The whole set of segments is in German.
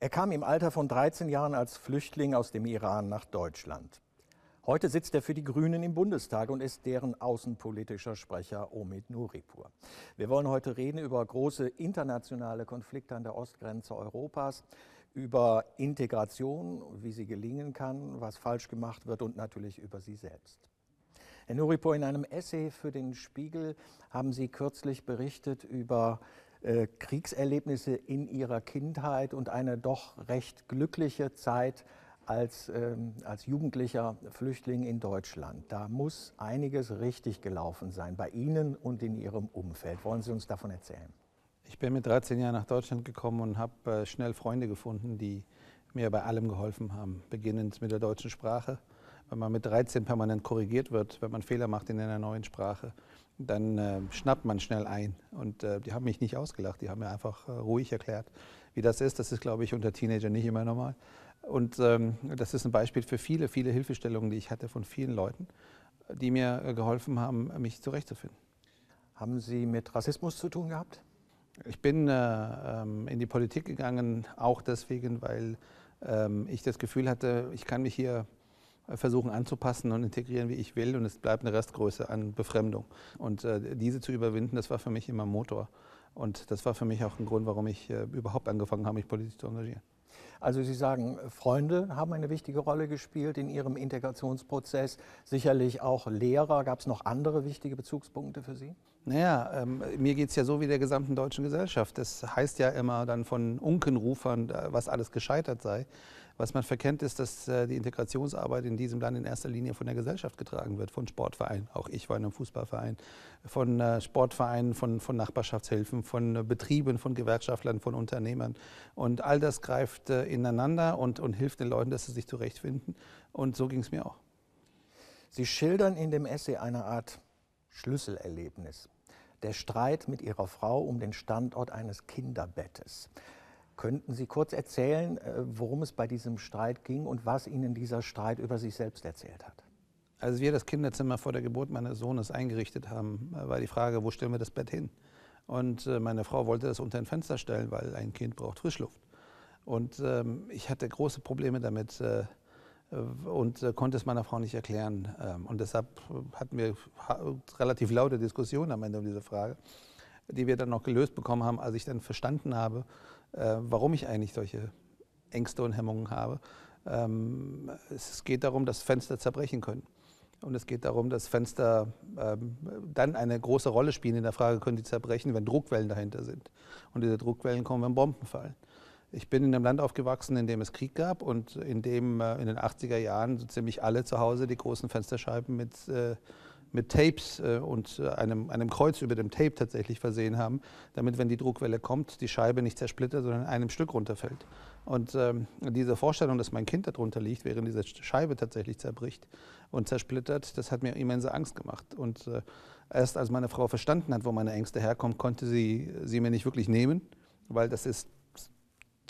Er kam im Alter von 13 Jahren als Flüchtling aus dem Iran nach Deutschland. Heute sitzt er für die Grünen im Bundestag und ist deren außenpolitischer Sprecher Omid Nuripur. Wir wollen heute reden über große internationale Konflikte an der Ostgrenze Europas, über Integration, wie sie gelingen kann, was falsch gemacht wird und natürlich über Sie selbst. Herr Nuripur, in einem Essay für den Spiegel haben Sie kürzlich berichtet über äh, Kriegserlebnisse in Ihrer Kindheit und eine doch recht glückliche Zeit als, ähm, als jugendlicher Flüchtling in Deutschland. Da muss einiges richtig gelaufen sein bei Ihnen und in Ihrem Umfeld. Wollen Sie uns davon erzählen? Ich bin mit 13 Jahren nach Deutschland gekommen und habe äh, schnell Freunde gefunden, die mir bei allem geholfen haben. Beginnend mit der deutschen Sprache. Wenn man mit 13 permanent korrigiert wird, wenn man Fehler macht in einer neuen Sprache, dann äh, schnappt man schnell ein. Und äh, die haben mich nicht ausgelacht, die haben mir einfach äh, ruhig erklärt, wie das ist. Das ist, glaube ich, unter Teenagern nicht immer normal. Und ähm, das ist ein Beispiel für viele, viele Hilfestellungen, die ich hatte von vielen Leuten, die mir äh, geholfen haben, mich zurechtzufinden. Haben Sie mit Rassismus zu tun gehabt? Ich bin äh, ähm, in die Politik gegangen, auch deswegen, weil ähm, ich das Gefühl hatte, ich kann mich hier versuchen anzupassen und integrieren, wie ich will, und es bleibt eine Restgröße an Befremdung. Und äh, diese zu überwinden, das war für mich immer Motor. Und das war für mich auch ein Grund, warum ich äh, überhaupt angefangen habe, mich politisch zu engagieren. Also Sie sagen, Freunde haben eine wichtige Rolle gespielt in Ihrem Integrationsprozess, sicherlich auch Lehrer. Gab es noch andere wichtige Bezugspunkte für Sie? Naja, ähm, mir geht es ja so wie der gesamten deutschen Gesellschaft. Das heißt ja immer dann von Unkenrufern, äh, was alles gescheitert sei. Was man verkennt, ist, dass äh, die Integrationsarbeit in diesem Land in erster Linie von der Gesellschaft getragen wird, von Sportvereinen. Auch ich war in einem Fußballverein, von äh, Sportvereinen, von, von Nachbarschaftshilfen, von äh, Betrieben, von Gewerkschaftlern, von Unternehmern. Und all das greift ineinander und, und hilft den Leuten, dass sie sich zurechtfinden. Und so ging es mir auch. Sie schildern in dem Essay eine Art Schlüsselerlebnis. Der Streit mit Ihrer Frau um den Standort eines Kinderbettes. Könnten Sie kurz erzählen, äh, worum es bei diesem Streit ging und was Ihnen dieser Streit über sich selbst erzählt hat? Als wir das Kinderzimmer vor der Geburt meines Sohnes eingerichtet haben, äh, war die Frage, wo stellen wir das Bett hin? Und äh, meine Frau wollte das unter ein Fenster stellen, weil ein Kind braucht Frischluft. Und ähm, ich hatte große Probleme damit und konnte es meiner Frau nicht erklären. Ähm, und deshalb hatten wir relativ laute Diskussionen am Ende um diese Frage, die wir dann noch gelöst bekommen haben, als ich dann verstanden habe, äh, warum ich eigentlich solche Ängste und Hemmungen habe. Ähm, es geht darum, dass Fenster zerbrechen können. Und es geht darum, dass Fenster ähm, dann eine große Rolle spielen in der Frage, können die zerbrechen, wenn Druckwellen dahinter sind. Und diese Druckwellen kommen, wenn Bomben fallen. Ich bin in einem Land aufgewachsen, in dem es Krieg gab und in dem äh, in den 80er Jahren so ziemlich alle zu Hause die großen Fensterscheiben mit äh, mit Tapes äh, und äh, einem, einem Kreuz über dem Tape tatsächlich versehen haben, damit, wenn die Druckwelle kommt, die Scheibe nicht zersplittert, sondern in einem Stück runterfällt. Und ähm, diese Vorstellung, dass mein Kind darunter liegt, während diese Scheibe tatsächlich zerbricht und zersplittert, das hat mir immense Angst gemacht. Und äh, erst als meine Frau verstanden hat, wo meine Ängste herkommen, konnte sie sie mir nicht wirklich nehmen, weil das ist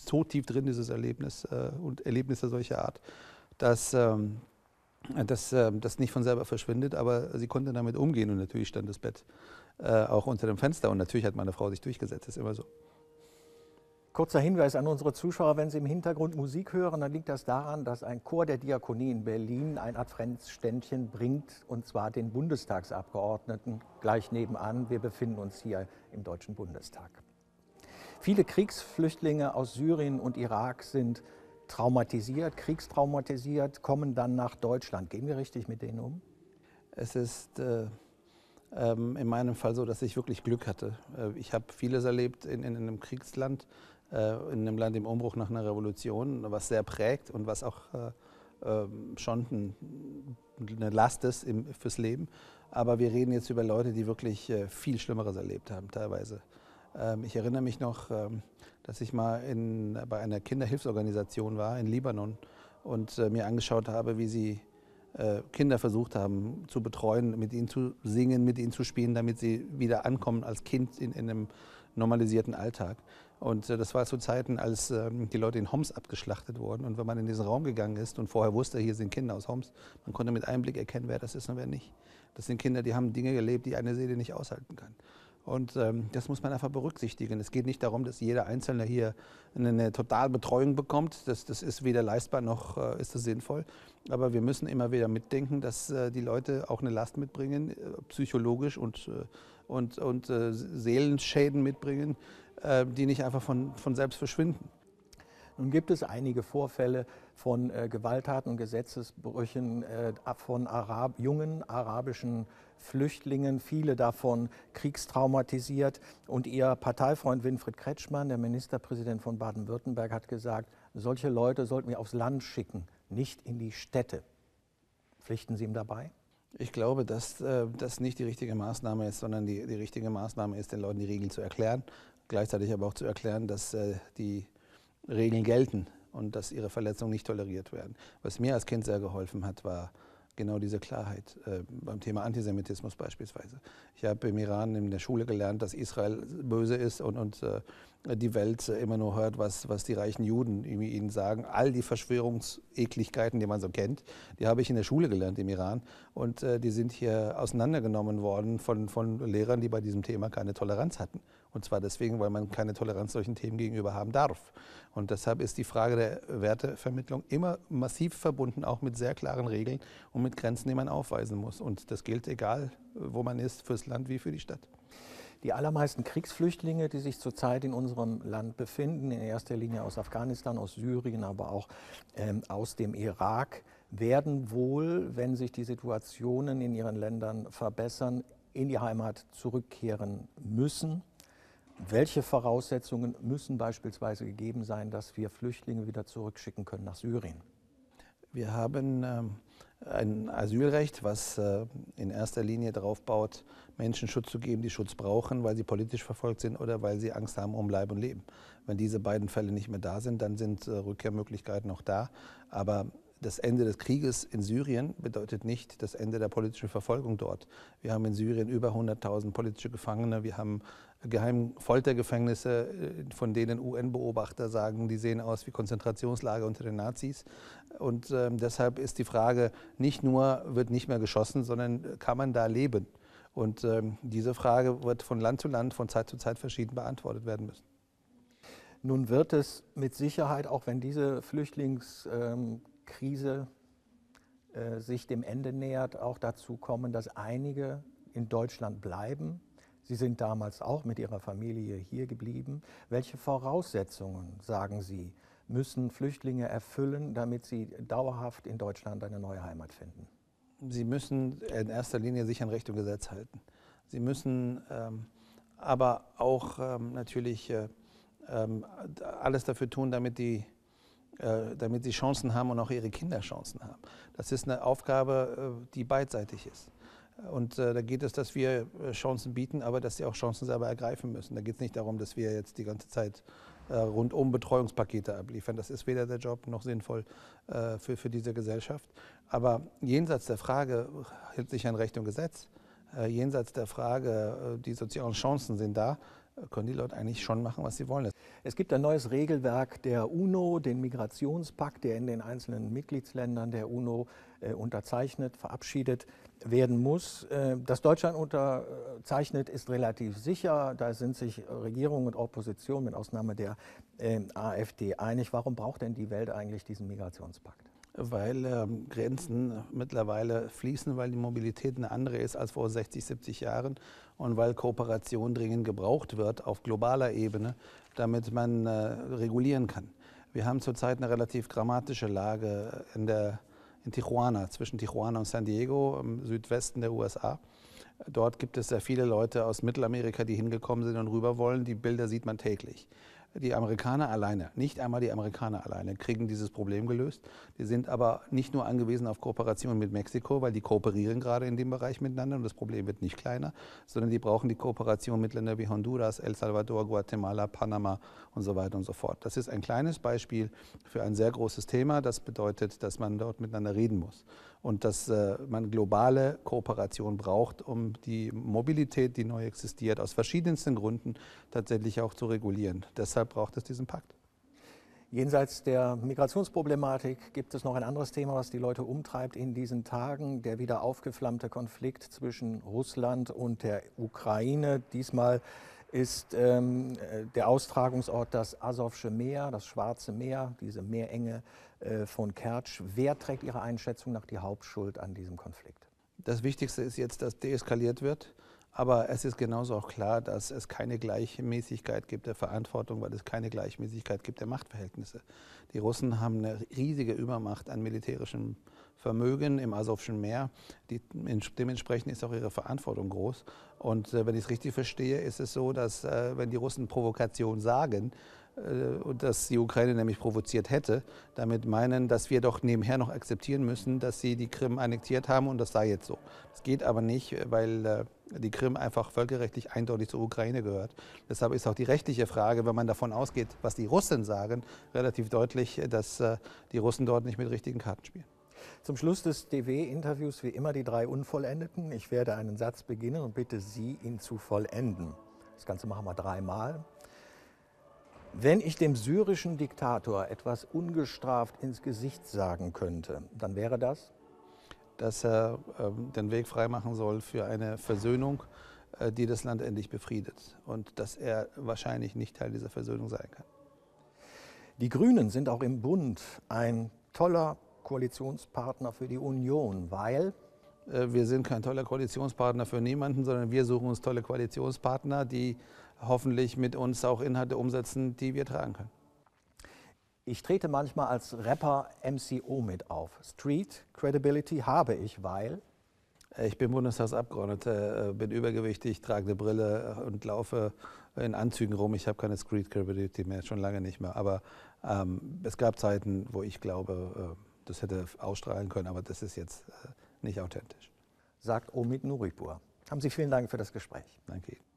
so tief drin, dieses Erlebnis äh, und Erlebnisse solcher Art, dass ähm, dass ähm, das nicht von selber verschwindet, aber sie konnte damit umgehen und natürlich stand das Bett äh, auch unter dem Fenster und natürlich hat meine Frau sich durchgesetzt, ist immer so. Kurzer Hinweis an unsere Zuschauer, wenn Sie im Hintergrund Musik hören, dann liegt das daran, dass ein Chor der Diakonie in Berlin ein Adventsständchen bringt, und zwar den Bundestagsabgeordneten gleich nebenan. Wir befinden uns hier im Deutschen Bundestag. Viele Kriegsflüchtlinge aus Syrien und Irak sind traumatisiert, kriegstraumatisiert, kommen dann nach Deutschland. Gehen wir richtig mit denen um? Es ist äh, ähm, in meinem Fall so, dass ich wirklich Glück hatte. Äh, ich habe vieles erlebt in, in, einem Kriegsland, äh, in einem Land im Umbruch nach einer Revolution, was sehr prägt und was auch äh, ähm, schon ein, eine Last ist im, fürs Leben. Aber wir reden jetzt über Leute, die wirklich äh, viel Schlimmeres erlebt haben, teilweise. Ähm, ich erinnere mich noch, ähm, dass ich mal in, bei einer Kinderhilfsorganisation war in Libanon und äh, mir angeschaut habe, wie sie äh, Kinder versucht haben zu betreuen, mit ihnen zu singen, mit ihnen zu spielen, damit sie wieder ankommen als Kind in, in einem normalisierten Alltag. Und äh, das war zu Zeiten, als ähm, die Leute in Homs abgeschlachtet wurden. Und wenn man in diesen Raum gegangen ist und vorher wusste, hier sind Kinder aus Homs, man konnte mit einem Blick erkennen, wer das ist und wer nicht. Das sind Kinder, die haben Dinge gelebt, die eine Seele nicht aushalten kann. Und ähm, das muss man einfach berücksichtigen. Es geht nicht darum, dass jeder Einzelne hier eine, eine Totalbetreuung bekommt. Das, das ist weder leistbar noch äh, ist das sinnvoll. Aber wir müssen immer wieder mitdenken, dass äh, die Leute auch eine Last mitbringen, äh, psychologisch und, äh, und, und äh, Seelenschäden mitbringen, die nicht einfach von, von selbst verschwinden. Nun gibt es einige Vorfälle von äh, Gewalttaten und Gesetzesbrüchen äh, von Arab jungen arabischen Flüchtlingen, viele davon kriegstraumatisiert. Und ihr Parteifreund Winfried Kretschmann, der Ministerpräsident von Baden-Württemberg, hat gesagt, solche Leute sollten wir aufs Land schicken, nicht in die Städte. Pflichten Sie ihm dabei? Ich glaube, dass äh, das nicht die richtige Maßnahme ist, sondern die, die richtige Maßnahme ist, den Leuten die Regeln zu erklären. Gleichzeitig aber auch zu erklären, dass äh, die Regeln gelten und dass ihre Verletzungen nicht toleriert werden. Was mir als Kind sehr geholfen hat, war genau diese Klarheit äh, beim Thema Antisemitismus beispielsweise. Ich habe im Iran in der Schule gelernt, dass Israel böse ist und, und äh, die Welt immer nur hört, was, was die reichen Juden ihnen sagen. All die Verschwörungsekligkeiten, die man so kennt, die habe ich in der Schule gelernt im Iran. Und äh, die sind hier auseinandergenommen worden von, von Lehrern, die bei diesem Thema keine Toleranz hatten. Und zwar deswegen, weil man keine Toleranz solchen Themen gegenüber haben darf. Und deshalb ist die Frage der Wertevermittlung immer massiv verbunden, auch mit sehr klaren Regeln und mit Grenzen, die man aufweisen muss. Und das gilt egal, wo man ist, fürs Land wie für die Stadt. Die allermeisten Kriegsflüchtlinge, die sich zurzeit in unserem Land befinden, in erster Linie aus Afghanistan, aus Syrien, aber auch ähm, aus dem Irak, werden wohl, wenn sich die Situationen in ihren Ländern verbessern, in die Heimat zurückkehren müssen. Welche Voraussetzungen müssen beispielsweise gegeben sein, dass wir Flüchtlinge wieder zurückschicken können nach Syrien? Wir haben ähm, ein Asylrecht, was äh, in erster Linie darauf baut, Menschen Schutz zu geben, die Schutz brauchen, weil sie politisch verfolgt sind oder weil sie Angst haben um Leib und Leben. Wenn diese beiden Fälle nicht mehr da sind, dann sind äh, Rückkehrmöglichkeiten auch da. Aber das Ende des Krieges in Syrien bedeutet nicht das Ende der politischen Verfolgung dort. Wir haben in Syrien über 100.000 politische Gefangene. Wir haben geheime Foltergefängnisse, äh, von denen UN-Beobachter sagen, die sehen aus wie Konzentrationslager unter den Nazis. Und äh, deshalb ist die Frage, nicht nur wird nicht mehr geschossen, sondern kann man da leben? Und äh, diese Frage wird von Land zu Land, von Zeit zu Zeit verschieden beantwortet werden müssen. Nun wird es mit Sicherheit, auch wenn diese Flüchtlingskrise ähm, äh, sich dem Ende nähert, auch dazu kommen, dass einige in Deutschland bleiben, Sie sind damals auch mit Ihrer Familie hier geblieben. Welche Voraussetzungen, sagen Sie, müssen Flüchtlinge erfüllen, damit sie dauerhaft in Deutschland eine neue Heimat finden? Sie müssen in erster Linie sich an Recht und Gesetz halten. Sie müssen ähm, aber auch ähm, natürlich äh, ähm, alles dafür tun, damit die damit sie Chancen haben und auch ihre Kinder Chancen haben. Das ist eine Aufgabe, äh, die beidseitig ist. Und äh, da geht es, dass wir äh, Chancen bieten, aber dass sie auch Chancen selber ergreifen müssen. Da geht es nicht darum, dass wir jetzt die ganze Zeit äh, rundum Betreuungspakete abliefern. Das ist weder der Job noch sinnvoll äh, für, für diese Gesellschaft. Aber jenseits der Frage, hält sich an Recht und Gesetz, äh, jenseits der Frage, äh, die sozialen Chancen sind da, können die Leute eigentlich schon machen, was sie wollen. Es gibt ein neues Regelwerk der UNO, den Migrationspakt, der in den einzelnen Mitgliedsländern der UNO äh, unterzeichnet, verabschiedet werden muss. Äh, dass Deutschland unterzeichnet, ist relativ sicher. Da sind sich Regierung und Opposition mit Ausnahme der äh, AfD einig. Warum braucht denn die Welt eigentlich diesen Migrationspakt? Weil ähm, Grenzen mittlerweile fließen, weil die Mobilität eine andere ist als vor 60, 70 Jahren und weil Kooperation dringend gebraucht wird auf globaler Ebene, damit man äh, regulieren kann. Wir haben zurzeit eine relativ dramatische Lage in, der, in Tijuana, zwischen Tijuana und San Diego im Südwesten der USA. Dort gibt es sehr viele Leute aus Mittelamerika, die hingekommen sind und rüber wollen. Die Bilder sieht man täglich die Amerikaner alleine, nicht einmal die Amerikaner alleine, kriegen dieses Problem gelöst. Die sind aber nicht nur angewiesen auf Kooperation mit Mexiko, weil die kooperieren gerade in dem Bereich miteinander und das Problem wird nicht kleiner, sondern die brauchen die Kooperation mit Ländern wie Honduras, El Salvador, Guatemala, Panama und so weiter und so fort. Das ist ein kleines Beispiel für ein sehr großes Thema. Das bedeutet, dass man dort miteinander reden muss und dass äh, man globale Kooperation braucht, um die Mobilität, die neu existiert, aus verschiedensten Gründen tatsächlich auch zu regulieren. Deshalb braucht es diesen Pakt. Jenseits der Migrationsproblematik gibt es noch ein anderes Thema, was die Leute umtreibt in diesen Tagen. Der wieder aufgeflammte Konflikt zwischen Russland und der Ukraine. Diesmal ist ähm, der Austragungsort das Asowsche Meer, das Schwarze Meer, diese Meerenge äh, von Kertsch. Wer trägt Ihrer Einschätzung nach die Hauptschuld an diesem Konflikt? Das Wichtigste ist jetzt, dass deeskaliert wird. Aber es ist genauso auch klar, dass es keine Gleichmäßigkeit gibt der Verantwortung, weil es keine Gleichmäßigkeit gibt der Machtverhältnisse. Die Russen haben eine riesige Übermacht an militärischem Vermögen im Asowschen Meer. Die, dementsprechend ist auch ihre Verantwortung groß. Und äh, wenn ich es richtig verstehe, ist es so, dass äh, wenn die Russen Provokation sagen, äh, dass die Ukraine nämlich provoziert hätte, damit meinen, dass wir doch nebenher noch akzeptieren müssen, dass sie die Krim annektiert haben und das sei jetzt so. Das geht aber nicht, weil äh, die Krim einfach völkerrechtlich eindeutig zur Ukraine gehört. Deshalb ist auch die rechtliche Frage, wenn man davon ausgeht, was die Russen sagen, relativ deutlich, dass äh, die Russen dort nicht mit richtigen Karten spielen. Zum Schluss des DW-Interviews wie immer die drei Unvollendeten. Ich werde einen Satz beginnen und bitte Sie, ihn zu vollenden. Das Ganze machen wir dreimal. Wenn ich dem syrischen Diktator etwas ungestraft ins Gesicht sagen könnte, dann wäre das? Dass er äh, den Weg freimachen soll für eine Versöhnung, äh, die das Land endlich befriedet. Und dass er wahrscheinlich nicht Teil dieser Versöhnung sein kann. Die Grünen sind auch im Bund ein toller Koalitionspartner für die Union, weil äh, wir sind kein toller Koalitionspartner für niemanden, sondern wir suchen uns tolle Koalitionspartner, die hoffentlich mit uns auch Inhalte umsetzen, die wir tragen können. Ich trete manchmal als Rapper MCO mit auf. Street Credibility habe ich, weil ich bin Bundestagsabgeordneter, äh, bin übergewichtig, trage eine Brille äh, und laufe in Anzügen rum. Ich habe keine Street Credibility mehr, schon lange nicht mehr. Aber ähm, es gab Zeiten, wo ich glaube, äh, das hätte ausstrahlen können, aber das ist jetzt äh, nicht authentisch. Sagt Omid Nuripur. Haben Sie vielen Dank für das Gespräch. Danke Ihnen.